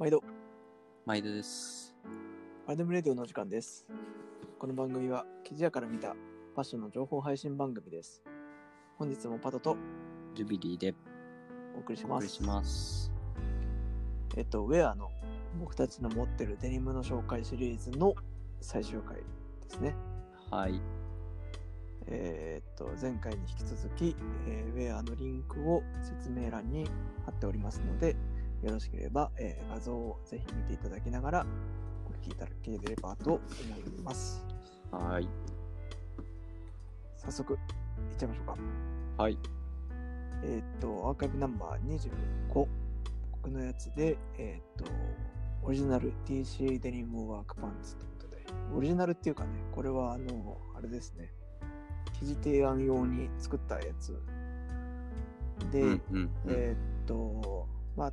毎度、毎度です。アルデムレディオのお時間です。この番組は、生地屋から見たファッションの情報配信番組です。本日もパトとジュビリーでお送りします。お送りします。えっと、ウェアの僕たちの持ってるデニムの紹介シリーズの最終回ですね。はい。えーっと、前回に引き続き、えーウェアのリンクを説明欄に貼っておりますので、よろしければ、えー画像をぜひ見ていただきながらお聞きいただければと思います。はい。早速、いっちゃいましょうか。はい。えーっと、アーカイブナンバー25、僕のやつで、えーっと、オリジナル TCA デニムワークパンツということで、オリジナルっていうかね、これはあの、あれですね、記事提案用に作ったやつで、うんうんうんえーっと、まあ、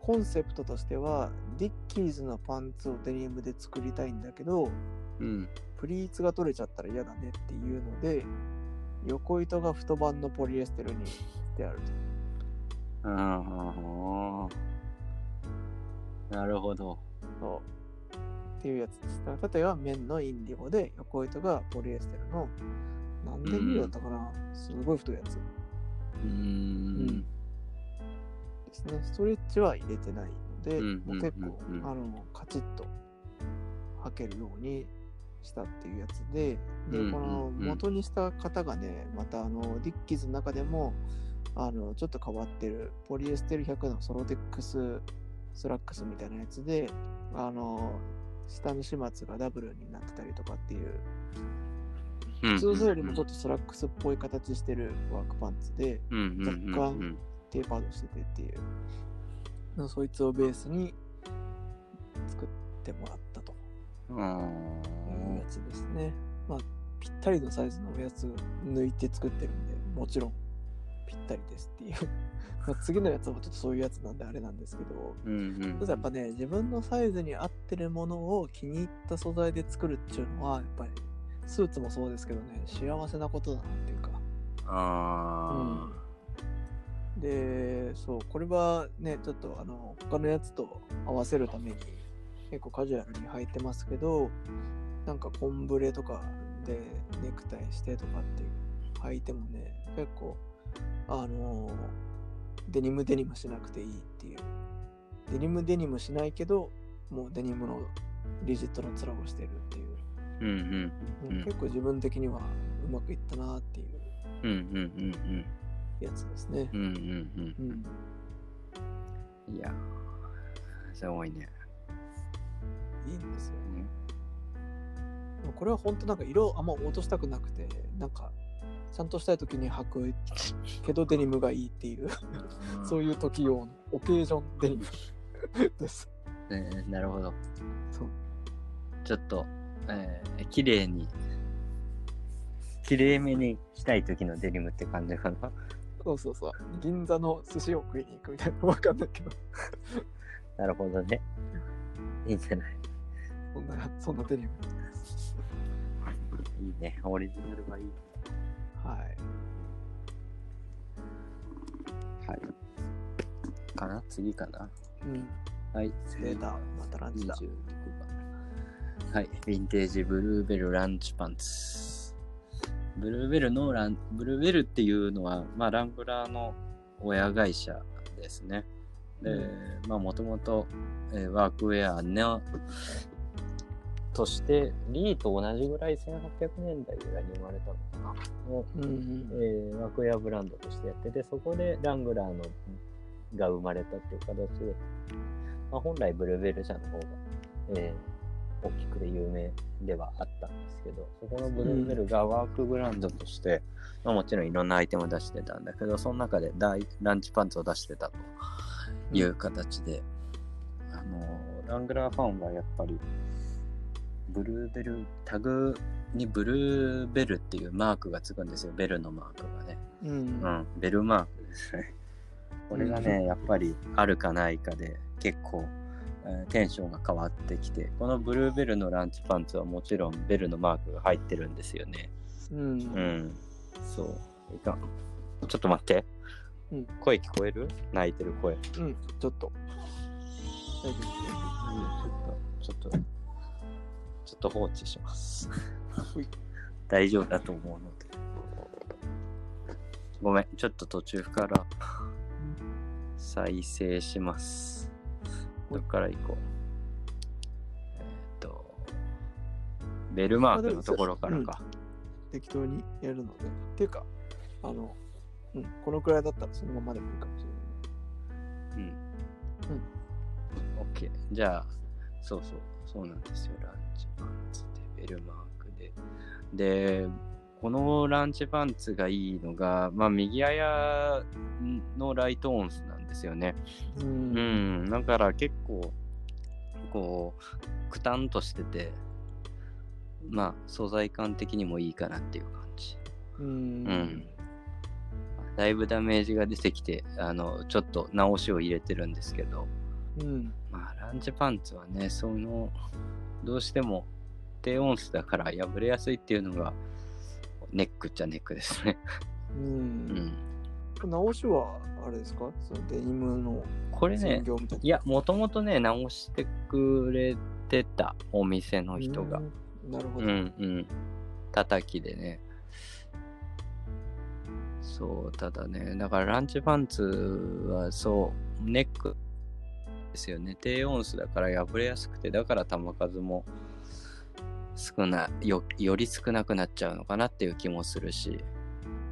コンセプトとしては、ディッキーズのパンツをデニムで作りたいんだけど、うん。プリーツが取れちゃったら嫌だねっていうので、横糸が太番のポリエステルにしてあると。ああ。なるほど。そうっていうやつです。例えば綿のインディゴで横糸がポリエステルの何でミリだったかな、すごい太いやつうーん。ですね。ストレッチは入れてないので、うんもう結構、あのカチッと履けるようにしたっていうやつで、で、この元にしたのがね、またあのディッキーズの中でもあのちょっと変わってるポリエステル100のソロテックススラックスみたいなやつで、あの下の始末がダブルになってたりとかっていう、普通のよりもちょっとスラックスっぽい形してるワークパンツで、若干テーパードしててっていう、そいつをベースに作ってもらったとうん。いうやつですね。まあ、ぴったりのサイズのやつ抜いて作ってるんで、もちろんぴったりですっていう。まあ次のやつもちょっとそういうやつなんであれなんですけど、うんうん。やっぱね、自分のサイズに合ってるものを気に入った素材で作るっていうのは、やっぱりスーツもそうですけどね、幸せなことだなっていうか。あで、そう、これはね、ちょっとあの、他のやつと合わせるために結構カジュアルに履いてますけど、なんかコンブレとかでネクタイしてとかって履いてもね、結構、あの、デニムデニムしなくていいっていう。デニムデニムしないけど、もうデニムのリジットの面をしてるっていう。あ。うんうんうん。結構自分的にはうまくいったなっていううんうんうんやつですねう。ん。うんうんうん。うん。いや。すごいね。いいんですよ。でもこれは本当なんか色あんま落としたくなくて、なんかちゃんとしたい時に履くけどデニムがいいっていう、そういう時用のオケージョンデニム です。ねなるほど。そう。ちょっと、えー、綺麗に、綺麗めにしたい時のデニムって感じかな。そうそうそう。銀座の寿司を食いに行くみたいなわかんないけど、なるほどね。いいんじゃないそんな、そんなデニム。いいね。オリジナルがいい。はい。はい。かな？次かな？うん。はい。出た。またランチだ。26番。はい。ヴィンテージブルーベルランチパンツ。ブルーベルのラン、ブルーベルっていうのは、まあ、ラングラーの親会社ですね。で、うまあ、もともと、えーワークウェアの、として、リーと同じぐらい1800年代ぐらいに生まれたのかな。のうんうん。えーワークウェアブランドとしてやってて、そこでラングラーのが生まれたっていう形で、まあ、本来ブルーベル社の方が、えー大きくて有名ではあったんですけど、そこのブルーベルがワークブランドとして、まあ、もちろんいろんなアイテムを出してたんだけど、その中で大ランチパンツを出してたという形で、あのーラングラーファンはやっぱり、ブルーベル、タグにブルーベルっていうマークがつくんですよ、ベルのマークがね。うん。うん、ベルマークですね。これがね、やっぱりあるかないかで結構、えーテンションが変わってきて、このブルーベルのランチパンツはもちろんベルのマークが入ってるんですよね。うん。うん。そう。いかん。ちょっと待って。うん声聞こえる？泣いてる声。うん。ちょっと。ちょっと、ちょっと、ちょっと放置します。大丈夫だと思うので。ごめん、ちょっと途中から再生します。どっから行こう。えーっと、ベルマークのところからか。適当にやるので。っていうか、あの、うん、このくらいだったらそのままでもいいかもしれない。うん。OK。じゃあ、そうそう、そうなんですよ。ランチパンツで、ベルマークで。で、このランチパンツがいいのが、まあ、右あやのライトオンスなんですよね。う。うんん、だから結構、こう、くたんとしてて、まあ、素材感的にもいいかなっていう感じ。うん。うんだいぶダメージが出てきて、あの、ちょっと直しを入れてるんですけど、うん。まあ、ランチパンツはね、その、どうしても低音質だから破れやすいっていうのが、ネックっちゃネックですね。う。うんん。直しは、あれですか？そのデニムのこれね専、業みたいな。いや、もともとね、直してくれてたお店の人が。うん。なるほうど。んうん。叩きでね。そう、ただね、だからランチパンツはそう、ネックですよね。低音数だから破れやすくて、だから球数も少ないよ、より少なくなっちゃうのかなっていう気もするし、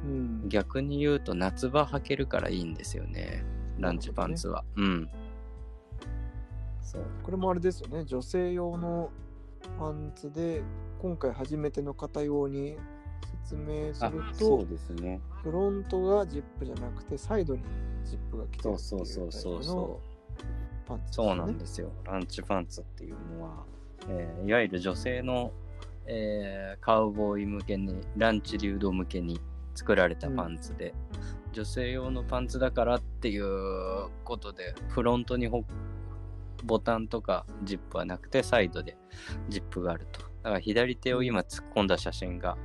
うん。逆に言うと夏場履けるからいいんですよね。ランチパンツは。うん。そう。これもあれですよね。女性用のパンツで、今回初めての方用に説明すある、そうと、ですね。フロントがジップじゃなくて、サイドにジップが来てるってそういうそうそうそうタイプの。パンツですそう。なんですよ。ランチパンツっていうのは、えーいわゆる女性の、えーカウボーイ向けに、ランチ流動向けに作られたパンツで、女性用のパンツだからっていうことで、フロントにほボタンとかジップはなくて、サイドでジップがあると。だから左手を今突っ込んだ写真が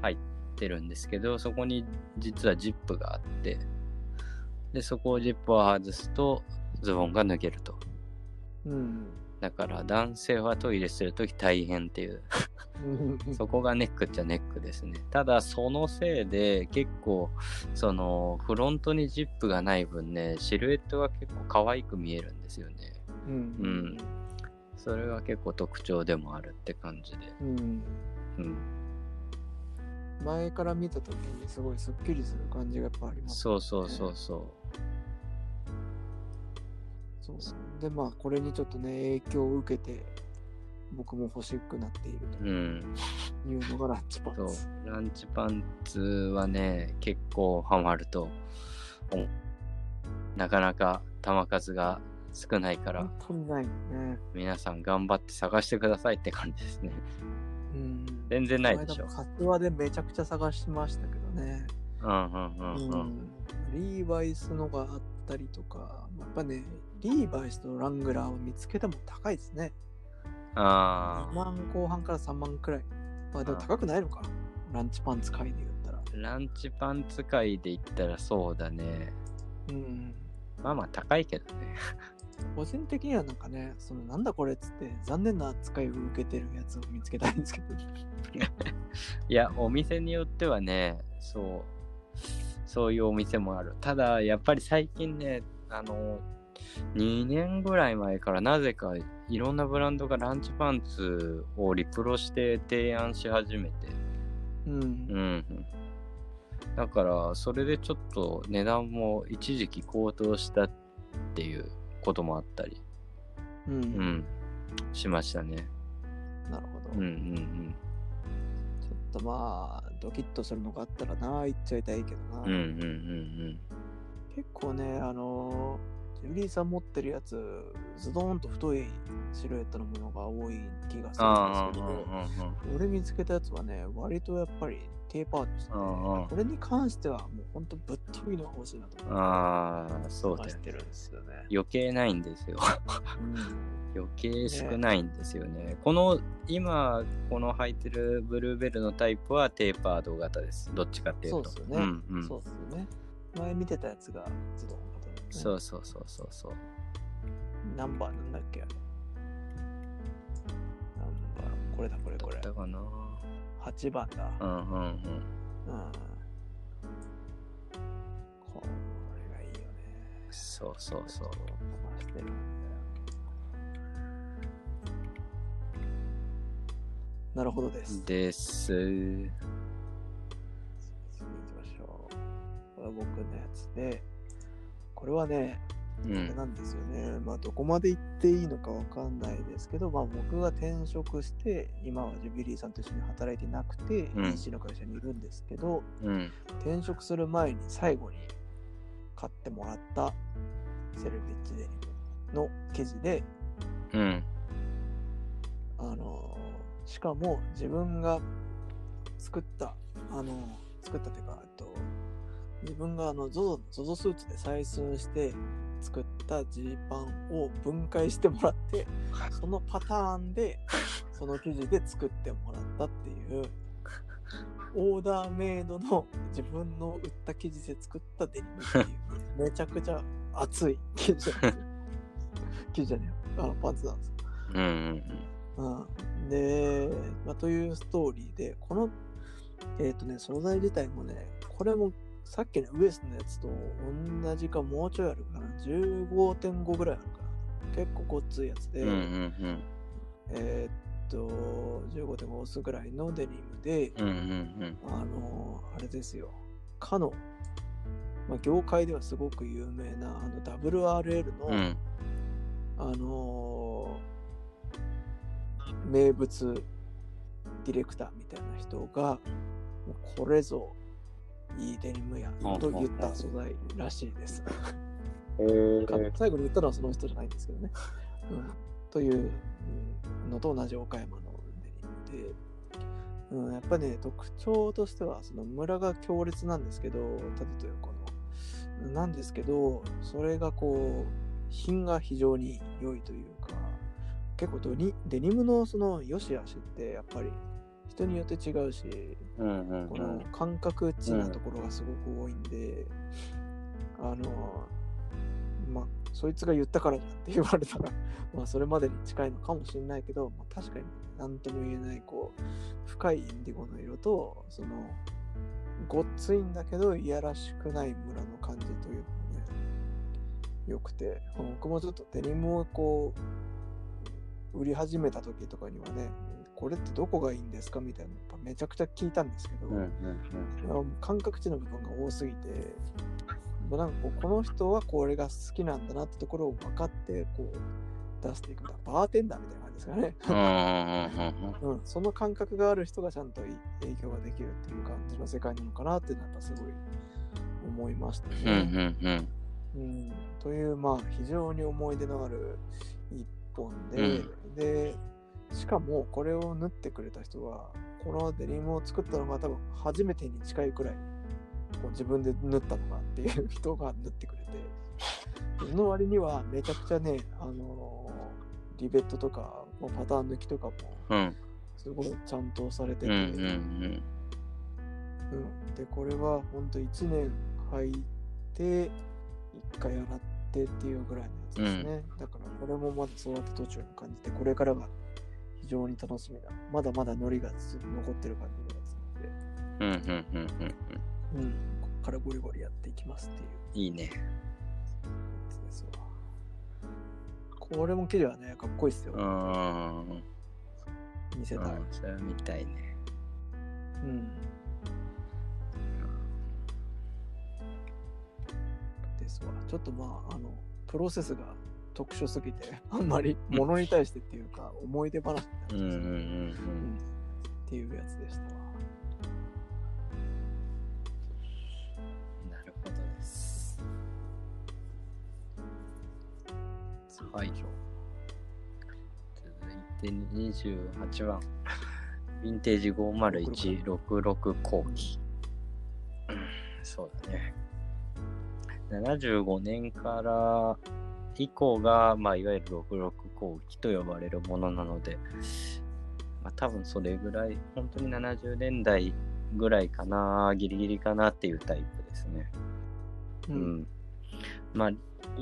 入ってるんですけど、そこに実はジップがあって、で、そこをジップを外すと、ズボンが脱げると。うん。だから男性はトイレするとき大変っていう、うんそこがネックっちゃネックですね。ただそのせいで結構、そのフロントにジップがない分ね、シルエットが結構可愛く見えるんですよね。うんうんそれが結構特徴でもあるって感じで。うんうん。前から見たときにすごいスッキリする感じがやっぱあります、そうそうそうそそうでまあこれにちょっとね影響を受けて僕も欲しくなっているう。うん。というのがランチパンそうツ。。ランチパンツはね、結構ハマると、おなかなか球数が少ないから、ないよね。皆さん頑張って探してくださいって感じですね。うん。全然ないでしょカツワでめちゃくちゃ探しましたけどね。うんうんうんううん。ん。リーバイスのがあったりとか、やっぱね、リーバイスとラングラーを見つけても高いですね。あ2万後半から3万くらい。まあでも高くないのか？ランチパンツ界で言ったら。あ、ランチパンツ界で言ったらそうだね。うん。まあまあ高いけどね。個人的にはなんかね、そのなんだこれっつって残念な扱いを受けてるやつを見つけたいんですけど。いや、お店によってはね、そう、そういうお店もある。ただ、やっぱり最近ね、あの、2年ぐらい前からなぜかいろんなブランドがランチパンツをリプロして提案し始めて、うん。うん。だから、それでちょっと値段も一時期高騰したっていうこともあったり、うん。うん、しましたね。なるほど。うんうんちょっとまあ、ドキッとするのがあったらな、言っちゃいたいけどな。うん。うんうんうん結構ね、あのー、ジュリーさん持ってるやつ、ズドーンと太いシルエットのものが多い気がするんですけど、俺見つけたやつはね、割とやっぱりテーパーとしてて、うんうんこれに関してはもうほんとぶっ飛びのが欲しいなと思って。ああ、そうだよね。探してるんですよね。余計ないんですよ。うん余計少ないんですよね。この、今、この履いてるブルーベルのタイプはテーパード型です。どっちかっていうと。そうですよね。んうん、そうですよね。前見てたやつがズドン。そうそうそうそうそう。ナンバーなんだっけ？あれ。ナンバー、これだ、これ、これ。だかな？8番だ。うんうんうん。うん。これがいいよね。そうそうそう。飛ばしてるんだよ。なるほどです。です。次行きましょう。これは僕のやつで、これはね、うん。あれなんですよね。まあ、どこまで行っていいのかわかんないですけど、まあ、僕が転職して、今はジュビリーさんと一緒に働いてなくて、うん EC の会社にいるんですけど、うん。転職する前に最後に買ってもらったセルビッチデニムの生地で、うん。あのーしかも自分が作った、あのー作ったというか、えっと、自分があの ZOZO の ZOZO スーツで採寸して作ったジーパンを分解してもらって、そのパターンで、その生地で作ってもらったっていう、オーダーメイドの自分の売った生地で作ったデニムっていう、めちゃくちゃ熱い生地。生地じゃねえよ。あのパンツなんですよ。うんうんうん、で、まあ、というストーリーで、この、えっ、とね、素材自体もね、これもさっきのウエスのやつと同じかもうちょいあるかな、15.5ぐらいあるかな。結構ごっついやつで、うん。うんうんえっと、15.5オスぐらいのデニムで、うん。うんうんあの、あれですよ、かの、まあ、業界ではすごく有名な、あの WRL の、うん。うん。あのー名物ディレクターみたいな人が、これぞいいデニムやと言った素材らしいです。最後に言ったのはその人じゃないんですけどね。うん、といううんのと同じ岡山のデニムで、うん、やっぱね、特徴としては、そのムラが強烈なんですけど、縦と横の。なんですけど、それがこう、品が非常に良いというか、結構ドニデニムのその良し悪しってやっぱり人によって違うし、うんうんこの感覚値なところがすごく多いんで、あの、まあ、そいつが言ったからじゃんって言われたら、まあ、それまでに近いのかもしれないけど、まあ、確かに何とも言えない、こう、深いインディゴの色と、その、ごっついんだけど、いやらしくない村の感じというのもね、良くて、僕もちょっとデニムをこう、売り始めた時とかにはね、これってどこがいいんですか？みたいなのやっぱめちゃくちゃ聞いたんですけど、うんうんあの感覚値の部分が多すぎて、なんかこうこの人はこれが好きなんだなってところを分かってこう出していく。バーテンダーみたいな感じですかね。うん。うんうんうん、その感覚がある人がちゃんと影響ができるっていう感じの世界なのかなっていうのはやっぱすごい思いましたうん。うんね。うんうん。うんというまあ非常に思い出のある一本で、でしかもこれを縫ってくれた人はこのデニムを作ったのが多分初めてに近いくらいこう自分で縫ったのかっていう人が縫ってくれてその割にはめちゃくちゃねあのーリベットとかパターン抜きとかもうん。すごいちゃんとされてて、うんうんうんでこれはほんと1年履いて1回洗ってっていうぐらいのやつですね、だからこれもまだ育て途中の感じでこれからが非常に楽しみだまだまだノリが残ってる感じのやつなので、うんうんうんうんうん。うん、こっからゴリゴリやっていきますっていういいね。ですわこれも生地はねかっこいいっすよ、うん。見せたい、うんそれは見たいね。うんですわ。ちょっとまあ、あの、プロセスが特殊すぎて、あんまり物に対してっていうか、思い出話みたいなうんっていうやつでした。なるほどです。はい。続いて28番。ヴィンテージ50166後期。うんそうだね。75年から以降が、まあ、いわゆる66後期と呼ばれるものなので、まあ、多分それぐらい、本当に70年代ぐらいかな、ギリギリかなっていうタイプですね。ううん。まあ、リ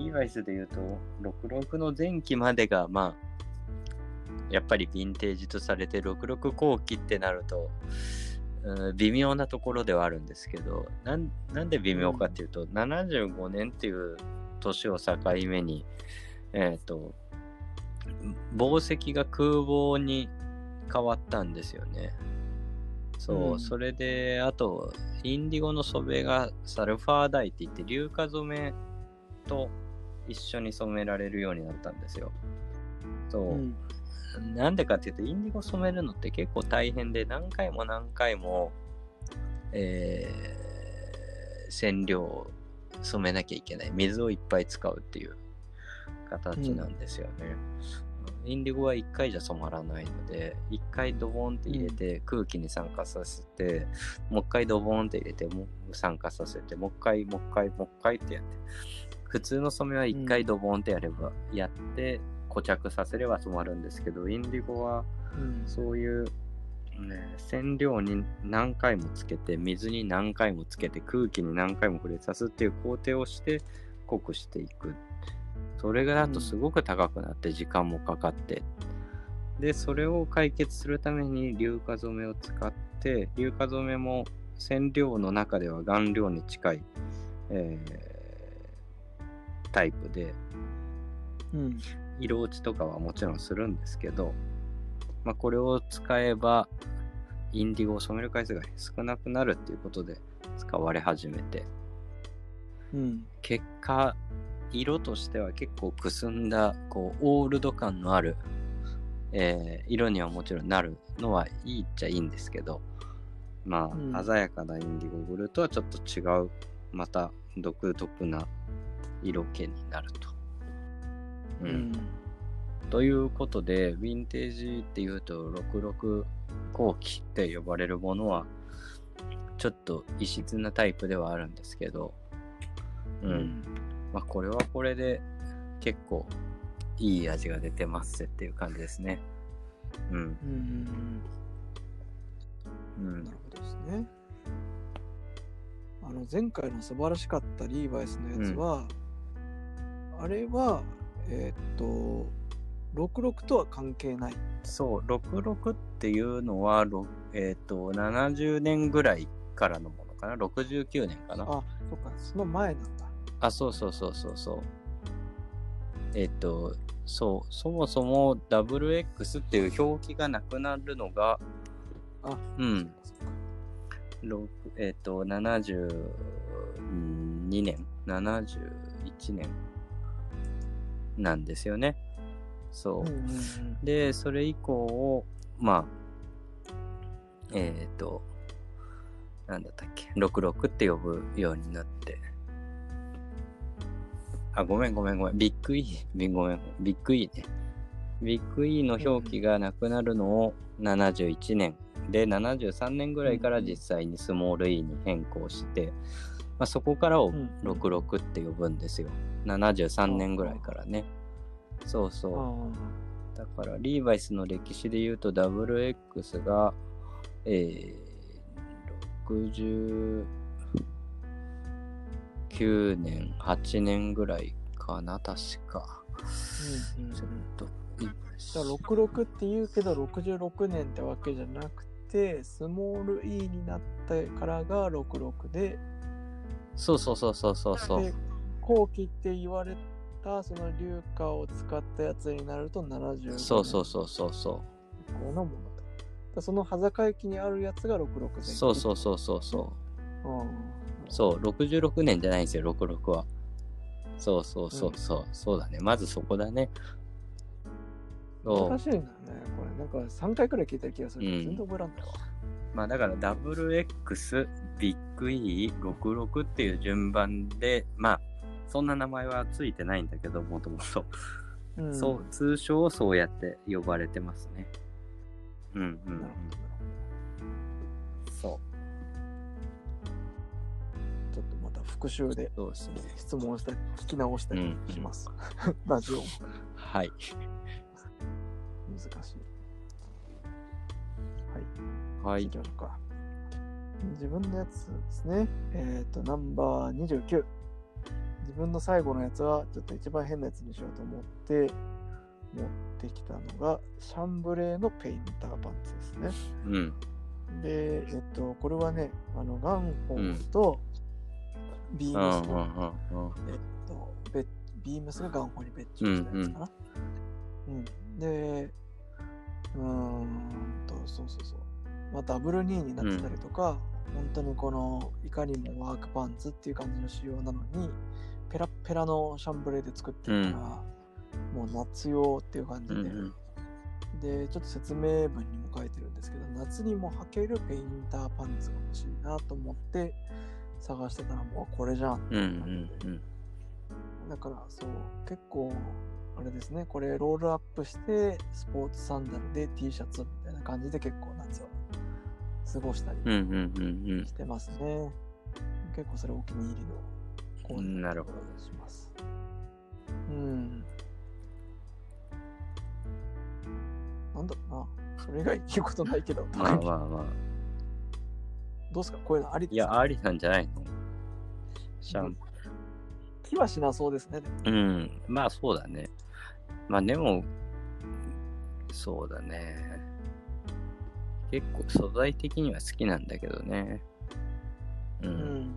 ーバイスで言うと、66の前期までが、まあ、やっぱりヴィンテージとされて、66後期ってなると、うん微妙なところではあるんですけど、なんなんで微妙かっていうと、75年っていう年を境目に、えっ、と、紡績が空母に変わったんですよね。そう、うんそれで、あと、インディゴの染めがサルファーダイって言って、硫化染めと一緒に染められるようになったんですよ。そう。うんなんでかっていうと、インディゴ染めるのって結構大変で、何回も何回も、えー染料を染めなきゃいけない。水をいっぱい使うっていう形なんですよね。インディゴは1回じゃ染まらないので、1回ドボンって入れて空気に酸化させて、もう1回ドボンって入れてもう酸化させて、もう1回、もう1回、もう1回ってやって。普通の染めは1回ドボンってやれば、やって固着させれば染まるんですけど、インディゴはうんそういう、ね、染料に何回もつけて、水に何回もつけて、空気に何回も触れさすっていう工程をして濃くしていく。それがだとすごく高くなって時間もかかって。で、それを解決するために硫化染めを使って、硫化染めも染料の中では顔料に近い、えータイプで、うん色落ちとかはもちろんするんですけど、まあ、これを使えばインディゴを染める回数が少なくなるっていうことで使われ始めて。うん。結果色としては結構くすんだこうオールド感のある、えー色にはもちろんなるのはいいっちゃいいんですけどまあ、うん。鮮やかなインディゴブルーとはちょっと違うまた独特な色気になると。ううんということで、ヴィンテージっていうと、66後期って呼ばれるものは、ちょっと異質なタイプではあるんですけど、うん。まあ、これはこれで結構いい味が出てますっていう感じですね。うん。うんうんうんなる。ほどですね。あの前回の素晴らしかったリーバイスのやつは、あれはえーっと66とは関係ない。そう、66っていうのは、ろえっ、と、70年ぐらいからのものかな？69年かな？あ、そっか、その前なんだ。あ、そうそうそうそうそう。えっ、と、そう、そもそも WX っていう表記がなくなるのが、あ、うん、えっ、と、72年、71年なんですよね。そう。で、それ以降、まあ、えっ、と、なんだったっけ、66って呼ぶようになって。あ、ごめんごめんごめん。ビッグ E、ビごめん、ビッグ E ね。ビッグ E の表記がなくなるのを71年。で、73年ぐらいから実際にスモール E に変更して、まあ、そこからをうん66って呼ぶんですよ。73年ぐらいからね。そうそう。あだから、リーバイスの歴史で言うと、WX が、えー、69年、8年ぐらいかな、確か。ーうんうんうんちょっと、リーバイスだから66って言うけど66年ってわけじゃなくてスモール E になったからが66でそうそうそうそうそうそうで。後期って言われたその硫化を使ったやつになると75年そうそうそうそうそ以降のものとだその端境期にあるやつが66う。年そうそうそうそうそう。うんそう、66年じゃないんですよ、66は。そうそうそうそう、そうだね。まずそこだね。難しいんだよねこれなんか3回くらい聞いた気がするけど、うん全然覚えらんないわまあだから WX、ビッグ E、66っていう順番で、まあ、そんな名前はついてないんだけど、もともと。うんそう、通称そうやって呼ばれてますね。うんうんほどそほどちょっとまた復習で。質問したり聞き直したりします、ラジオもはい。難しいはいはい。自分のやつですね。えっ、と、ナンバー29。自分の最後のやつはちょっと一番変なやつにしようと思って持ってきたのがシャンブレーのペインターパンツですね。うん。で、えっと、これはね、あのガンホーとビームスうんうんの、うんうん。えっと、ベビームスがガンホーに別注したやつかな。うん、で、うーんと、そうそうそう。まあ、ダブル2になってたりとか、本当にこの、いかにもワークパンツっていう感じの仕様なのに、ペラッペラのシャンブレーで作ってるから、もう夏用っていう感じで、うんうんで、ちょっと説明文にも書いてるんですけど、夏にも履けるペインターパンツが欲しいなと思って探してたら、もうこれじゃんって感じで。んだからそう、結構、あれですね、これロールアップして、スポーツサンダルで T シャツみたいな感じで結構夏は過ごしたりうん。うんうんうんしてますね。結構それお気に入りのコーデなるほどします。うん。なんだろうな。それ以外言うことないけど、うん。まあまあまあ。どうですか？こういうのありですいや、ありなんじゃないの？シャン気はしなそうですね。うん。まあそうだね。まあでも、そうだね。結構素材的には好きなんだけどね。う。うん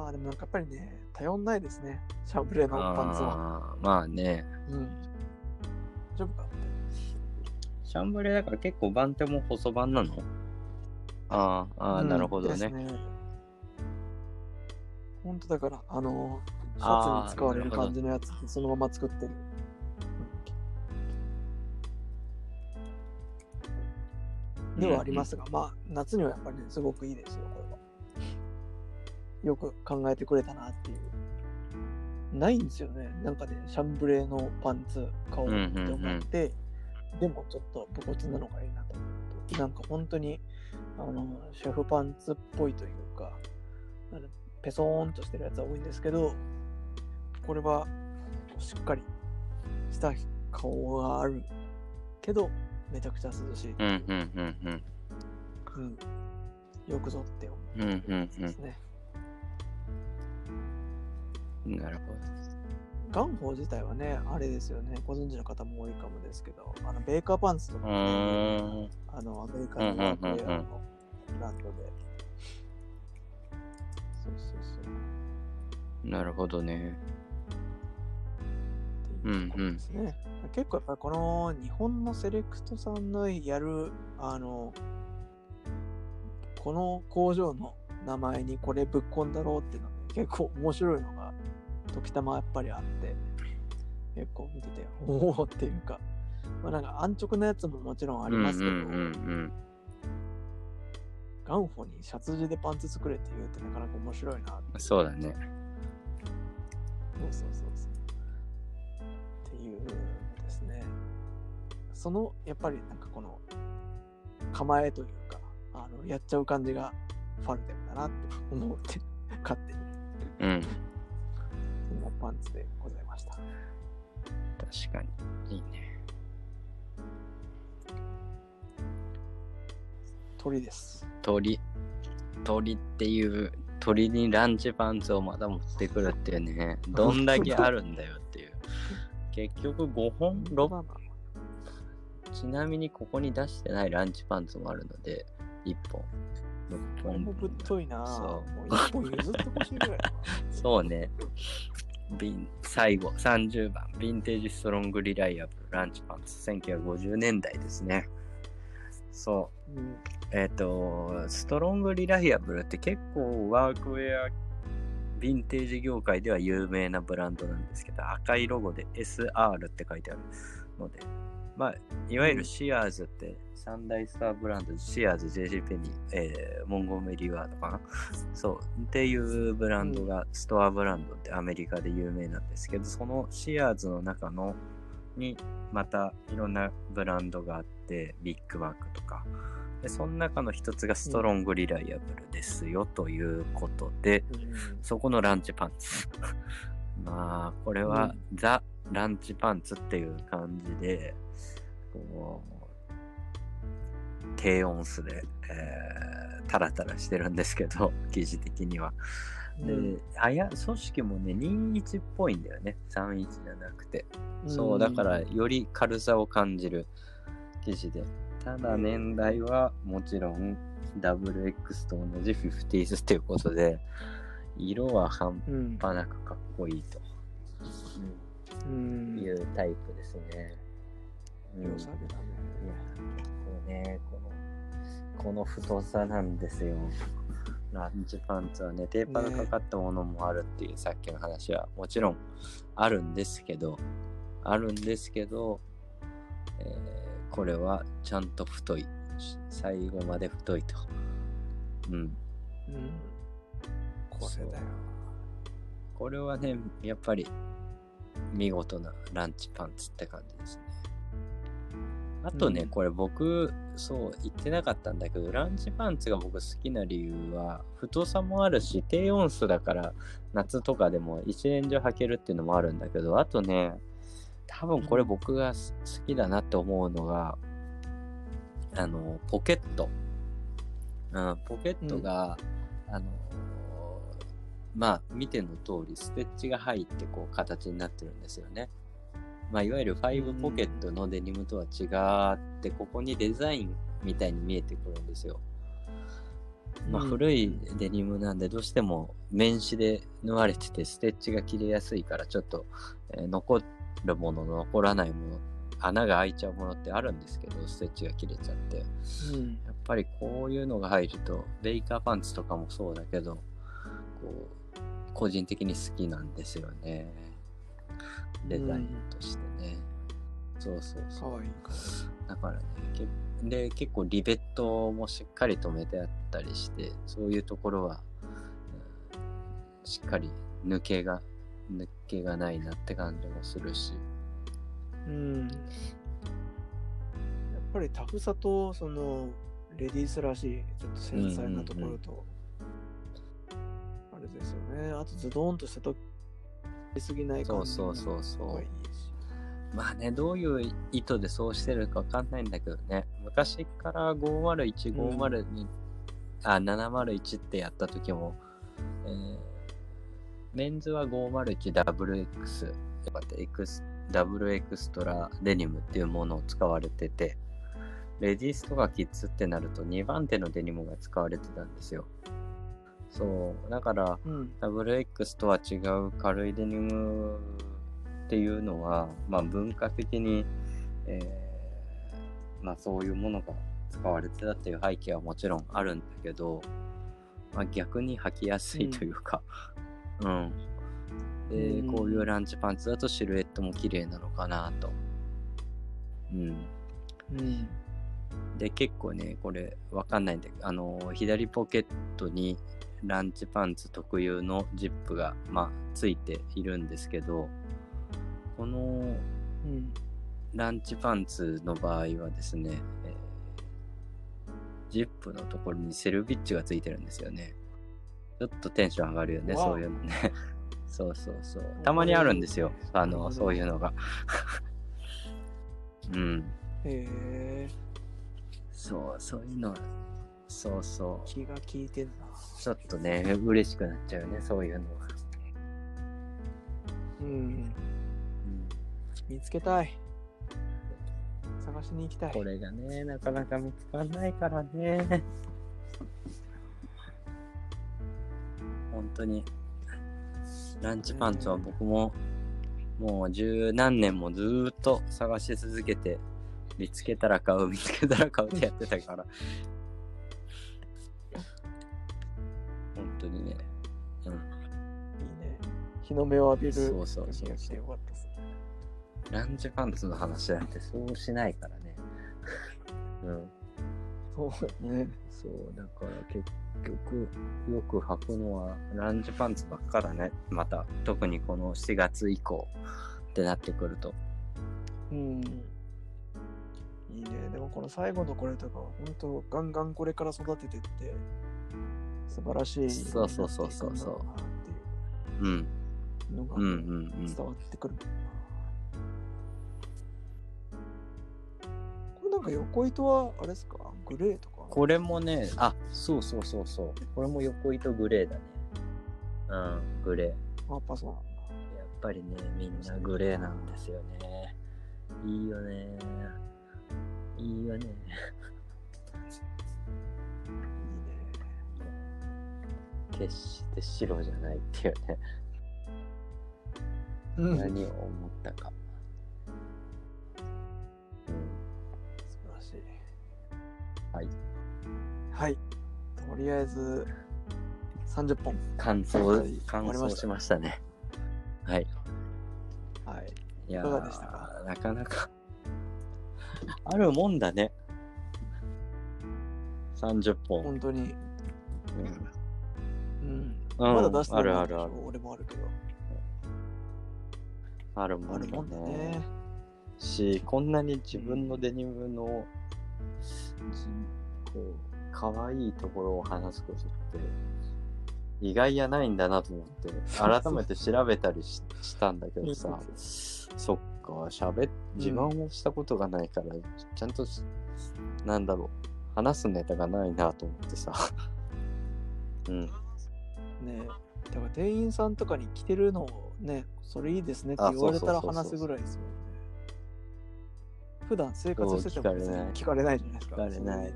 まあでもなんかやっぱりね、頼んないですね。シャンブレーのパンツは。まあね。うん。大丈夫かシャンブレーだから結構番手も細番なの？あーあー、うんなるほどね。本当だから、あの、シャツに使われる感じのやつってそのまま作ってる。うんではありますが、まあ、夏にはやっぱりね、すごくいいですよ、これは。よく考えてくれたなっていう。ないんですよね。なんかね、シャンブレーのパンツ買おうって思って、でもちょっと武骨なのがいいなと思うと、なんか本当に、あの、シェフパンツっぽいというか、ペソーンとしてるやつは多いんですけど、これはしっかりした顔があるけど、めちゃくちゃ涼しい。うん。よくぞって思うですね。うん。なるほガンホー自体はね、あれですよね、ご存知の方も多いかもですけど、あのベーカーパンツとか。あのアメリカのブランドで。そうそうそう。なるほどね。うところですね。結構やっぱりこの日本のセレクトさんのやる、あの、この工場の名前にこれぶっ込んだろうっていうのが結構面白いのが時たまやっぱりあって、結構見てて、おおっていうか、まあなんか安直なやつももちろんありますけど、うんうんうんガンホにシャツ地でパンツ作れって言うってなかなか面白いな。そうだね。そうそうそうそう。っていうのですね。その、やっぱりなんかこの、構えというか、あの、やっちゃう感じがファルテムだなって思って、勝手に。うん。そんなパンツでございました。確かに。いいね。鳥です。鳥。鳥っていう、鳥にランチパンツをまだ持ってくるっていうね、どんだけあるんだよっていう。結局5本、6まあまちなみにここに出してないランチパンツもあるので、1本。6あ、これ本もぶっといなそうもう一本譲ってほしいぐらい。そうね。最後、30番、ヴィンテージストロングリライアブルランチパンツ、1950年代ですね。そう。うん。えっ、と、ストロングリライアブルって結構ワークウェア、ヴィンテージ業界では有名なブランドなんですけど、赤いロゴで SR って書いてあるので、まあ、いわゆるシアーズって三大スターブランド、シアーズ、JG ペニー、えーモンゴメリーワードかな？そう。っていうブランドが、ストアブランドってアメリカで有名なんですけど、そのシアーズの中のにまたいろんなブランドがあって、ビッグワークとか。で、その中の一つがストロングリライアブルですよということで、そこのランチパンツ。まあ、これはうんザ・ランチパンツっていう感じで、こう低音数で、えー、タラタラしてるんですけど、記事的には。で、うんあや、組織もね、21っぽいんだよね。31じゃなくて。そう、だから、より軽さを感じる記事で。ただ、年代はもちろん WX と同じ 50s ということで、色は半うん。端なくかっこいいと、ううんん。いうタイプですね。うん良さげだね。いや、こうね、この、この太さなんですよ。ランチパンツはね、テーパーがかかったものもあるっていう、さっきの話はもちろんあるんですけど、あるんですけど、えーこれはちゃんと太い。最後まで太いと。うん。うん。これだよ。これはね、やっぱり見事なランチパンツって感じですね。あとね、うんこれ僕、そう言ってなかったんだけど、ランチパンツが僕好きな理由は、太さもあるし、低温数だから夏とかでも一年中履けるっていうのもあるんだけど、あとね、多分これ僕がす好きだなって思うのが、あの、ポケット。うん、ポケットが、あの、まあ、見ての通り、ステッチが入って、こう、形になってるんですよね。まあ、いわゆる5ポケットのデニムとは違って、ここにデザインみたいに見えてくるんですよ。まあ、うん古いデニムなんで、どうしても面紙で縫われてて、ステッチが切れやすいから、ちょっと、えー残るもの、残らないもの、穴が開いちゃうものってあるんですけど、ステッチが切れちゃって。うん。やっぱりこういうのが入ると、ベイカーパンツとかもそうだけど、こう、個人的に好きなんですよね。デザインとしてね。そうそうかそう。わいいかだからね、けで、結構リベットもしっかり止めてあったりして、そういうところは、うんしっかり抜けが、抜けがないなって感じもするし。うん。やっぱりタフさと、その、レディースらしい、ちょっと繊細なところと、あれですよね。あと、ズドーンとしたときすぎないそうそうそうそう。まあね、どういう意図でそうしてるかわかんないんだけどね。昔から501、502、あ、701ってやった時も、えーメンズは 501WX、やっぱエクス、ダブルエクストラデニムっていうものを使われてて、レディースとかキッズってなると2番手のデニムが使われてたんですよ。そう。だから、うん。WX とは違う軽いデニムっていうのは、まあ文化的に、えーまあそういうものが使われてたっていう背景はもちろんあるんだけど、まあ逆に履きやすいというか、うん。で、うんこういうランチパンツだとシルエットも綺麗なのかなと。うん。うん。で、結構ね、これわかんないんだけど、あの、左ポケットにランチパンツ特有のジップが、まあ、ついているんですけど、このうん。ランチパンツの場合はですね、えージップのところにセルビッチがついてるんですよね。ちょっとテンション上がるよね、そういうのね。そうそうそう。たまにあるんですよ、あの、そういうのが。うん。へえ、そう、そういうのは、そうそう。気が利いてんな。ちょっとね、嬉しくなっちゃうね、そういうのは。うん。うん、見つけたい。探しに行きたい。これがね、なかなか見つかんないからね。本当に、ランチパンツは僕も、もう十何年もずーっと探し続けて、見つけたら買う、見つけたら買うってやってたから。本当にね。うん。いいね。日の目を浴びるそうそうそうそうよかったっすね。ランチパンツの話なんてそうしないからね。うん。そうだね。そう、だから結局、よく履くのはランチパンツばっかだね。また、特にこの4月以降ってなってくると。うん。いいね。でもこの最後のこれとかは、本当ガンガンこれから育ててって、素晴らしい。そうそうそうそうそううん。のがうんうんうん。伝わってくる。これなんか横糸は、あれですか？グレーとか？これもね、あ、そうそうそうそう。これも横糸グレーだね。うん、グレー。やっぱそう。やっぱりね、みんなグレーなんですよね。いいよね。いいよね。決して白じゃないっていうね。うん。素何を思ったか。うん。晴らしい。はい。はい。とりあえず、30本。乾燥はい、乾終わりましましたね。はい。はい。いやいかがでしたか？ーなかなか、あるもんだね。30本。本当に。うんうん。うんまだ出してないあるあるある俺もあるけど。あるもんだあるもんだねね。。し、こんなに自分のデニムの、じこう、可愛いところを話すことって、意外やないんだなと思って、そう改めて調べたりししたんだけどさ、そっか、喋っ、自慢をしたことがないから、ちゃんとし、なんだろう、話すネタがないなと思ってさ。うん。ねだから店員さんとかに着てるのをね、それいいですねってあ言われたら話すぐらいですもんね。普段生活してても別に聞かれないじゃないですか。聞かれない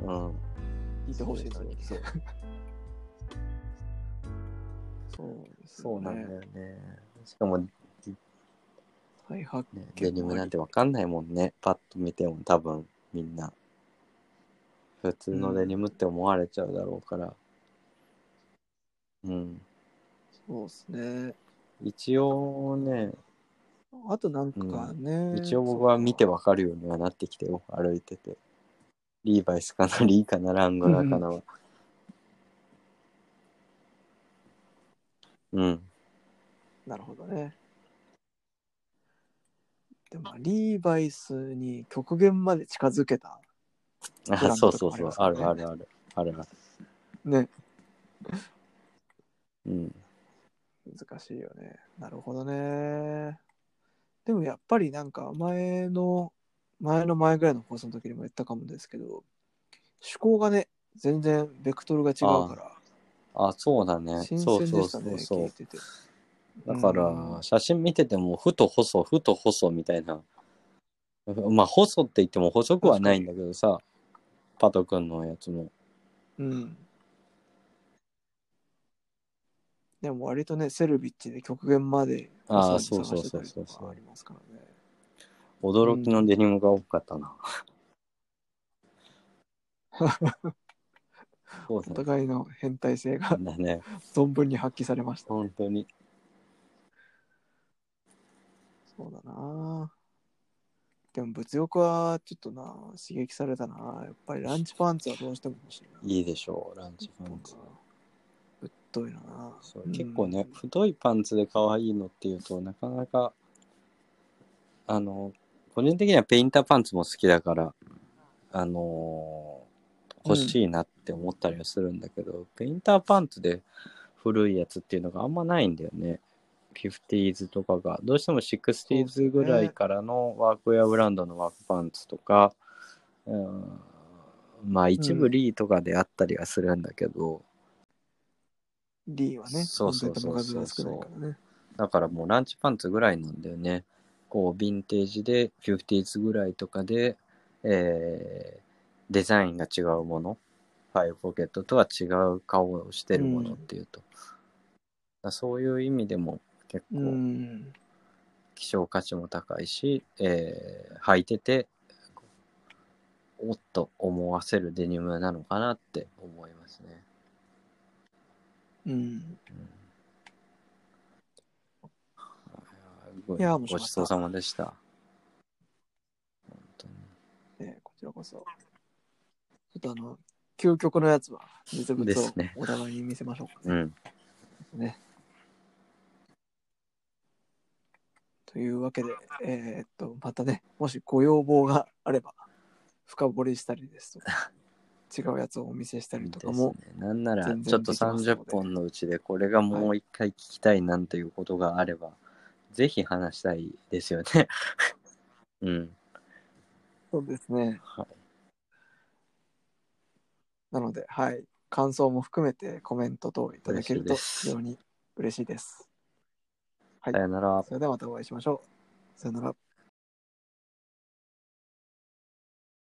うん。聞いてほしいのに。そうそう。なんだよね。しかも、ね、はい、発デニムなんてわかんないもんね。パッと見ても多分みんな。普通のデニムって思われちゃうだろうから。うん。そうですね。一応ね、あとなんかね。一応僕は見てわかるようにはなってきてよ。歩いてて。リーバイスかな、リーかな、ラングラーかなは。うん。なるほどね。でも、リーバイスに極限まで近づけた。ブラあ、そうそうそう。あかありますからねるあるある。あるある。ね。うん。難しいよね。なるほどね。でもやっぱりなんか前の、前の前ぐらいの放送の時にも言ったかもですけど、趣向がね、全然ベクトルが違うから、あ、そうだね。新そうそう鮮でしたね、そうそう。てて。だから、うん写真見てても、ふと細、ふと細みたいな。まあ、細って言っても細くはないんだけどさ、パト君のやつも。うん。でも割とね、セルビッチで極限まであーマッサージ探してたりそうそうそうそうとかありますからね。驚きのデニムが多かったな。そうお互いの変態性がだね。存分に発揮されました。本当に。そうだなでも物欲はちょっとな刺激されたなやっぱりランチパンツはどうしても欲しいな。いいでしょう、ランチパンツ。ぶっといのな。そううん。結構ね、太いパンツで可愛いのっていうとなかなかあの個人的にはペインターパンツも好きだからあの欲しいなって思ったりはするんだけど、ペインターパンツで古いやつっていうのがあんまないんだよね。50s とかが。どうしても 60s ぐらいからのワークウェアブランドのワークパンツとか、うんまあ一部リーとかであったりはするんだけど、リーはね、そうそうそうそう本当に球数が少ないからね。だからもうランチパンツぐらいなんだよね。こう、ヴィンテージで 50s ぐらいとかで、えーデザインが違うもの、ファイブポケットとは違う顔をしてるものっていうと。だからそういう意味でも結う構ん。希少価値も高いし、えー履いてて、おっと思わせるデニムなのかなって思いますね。うん。いやごちそうさまでした。本当に。ね、こちらこそ。ちょっとあの、究極のやつは、実物をお互いに見せましょうかね。うん。ねというわけで、えーっと、またね、もしご要望があれば、深掘りしたりですとか、違うやつをお見せしたりとかも、ね、なんならちょっとできますので30本のうちでこれがもう一回聞きたいなんていうことがあれば、ぜひ話したいですよね。うん。そうですね。はい。なので、はい。感想も含めてコメント等いただけると非常に嬉しいです。はいさよなら。それではまたお会いしましょう。さよなら。